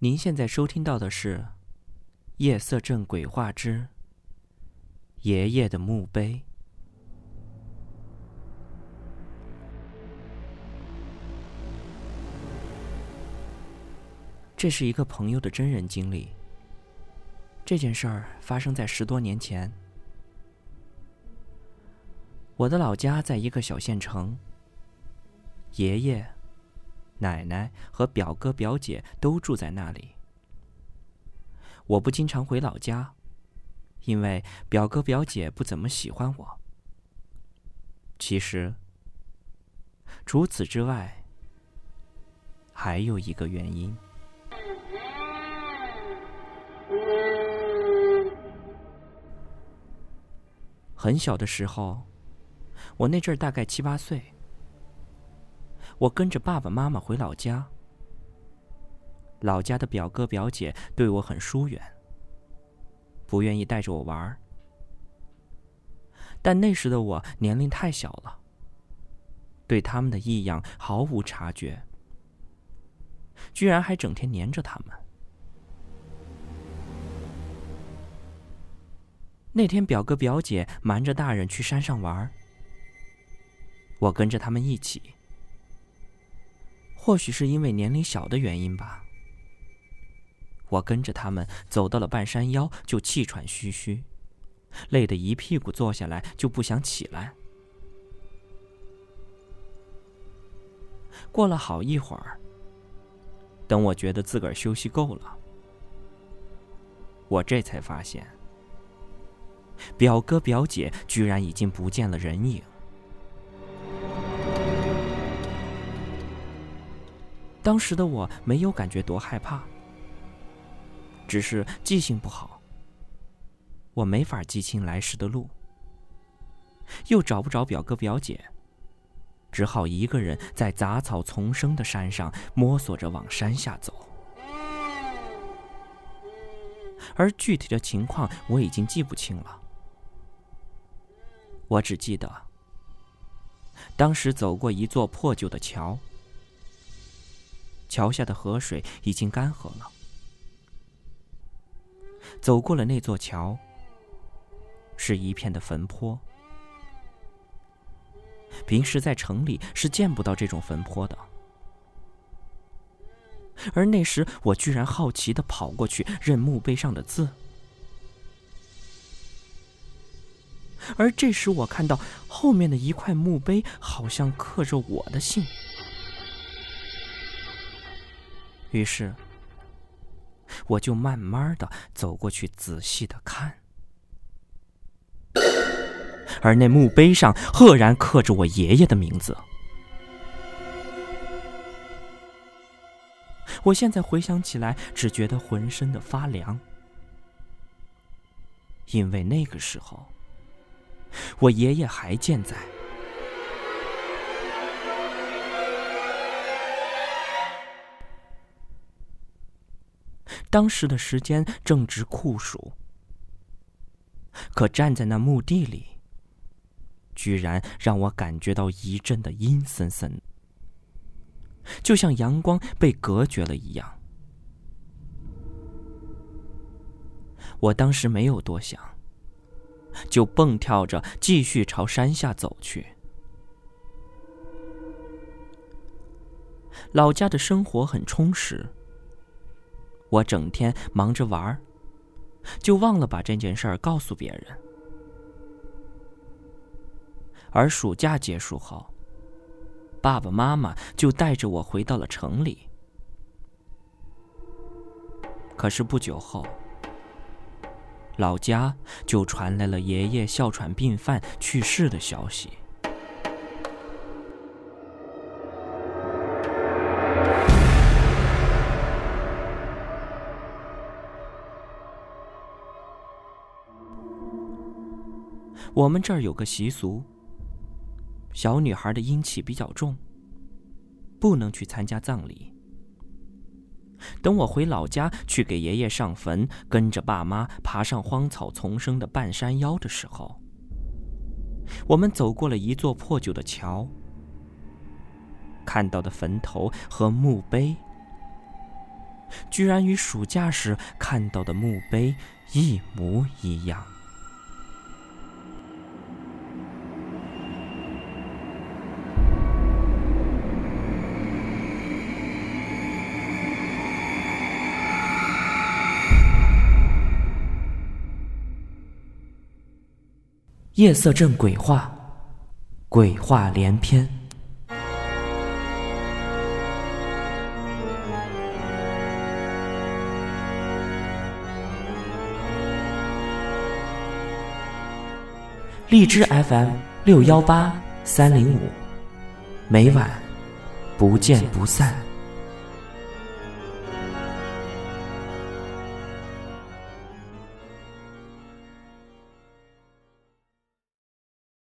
您现在收听到的是《夜色镇鬼话之爷爷的墓碑》。这是一个朋友的真人经历。这件事儿发生在十多年前。我的老家在一个小县城，爷爷、奶奶和表哥表姐都住在那里。我不经常回老家，因为表哥表姐不怎么喜欢我。其实，除此之外，还有一个原因。很小的时候。我那阵儿大概七八岁，我跟着爸爸妈妈回老家。老家的表哥表姐对我很疏远，不愿意带着我玩儿。但那时的我年龄太小了，对他们的异样毫无察觉，居然还整天黏着他们。那天表哥表姐瞒着大人去山上玩儿。我跟着他们一起，或许是因为年龄小的原因吧。我跟着他们走到了半山腰，就气喘吁吁，累得一屁股坐下来就不想起来。过了好一会儿，等我觉得自个儿休息够了，我这才发现，表哥表姐居然已经不见了人影。当时的我没有感觉多害怕，只是记性不好，我没法记清来时的路，又找不着表哥表姐，只好一个人在杂草丛生的山上摸索着往山下走。而具体的情况我已经记不清了，我只记得当时走过一座破旧的桥。桥下的河水已经干涸了。走过了那座桥，是一片的坟坡。平时在城里是见不到这种坟坡的，而那时我居然好奇的跑过去认墓碑上的字。而这时我看到后面的一块墓碑，好像刻着我的姓。于是，我就慢慢的走过去，仔细的看，而那墓碑上赫然刻着我爷爷的名字。我现在回想起来，只觉得浑身的发凉，因为那个时候，我爷爷还健在。当时的时间正值酷暑，可站在那墓地里，居然让我感觉到一阵的阴森森，就像阳光被隔绝了一样。我当时没有多想，就蹦跳着继续朝山下走去。老家的生活很充实。我整天忙着玩儿，就忘了把这件事儿告诉别人。而暑假结束后，爸爸妈妈就带着我回到了城里。可是不久后，老家就传来了爷爷哮喘病犯去世的消息。我们这儿有个习俗，小女孩的阴气比较重，不能去参加葬礼。等我回老家去给爷爷上坟，跟着爸妈爬上荒草丛生的半山腰的时候，我们走过了一座破旧的桥，看到的坟头和墓碑，居然与暑假时看到的墓碑一模一样。夜色镇鬼话，鬼话连篇。荔枝 FM 六幺八三零五，每晚不见不散。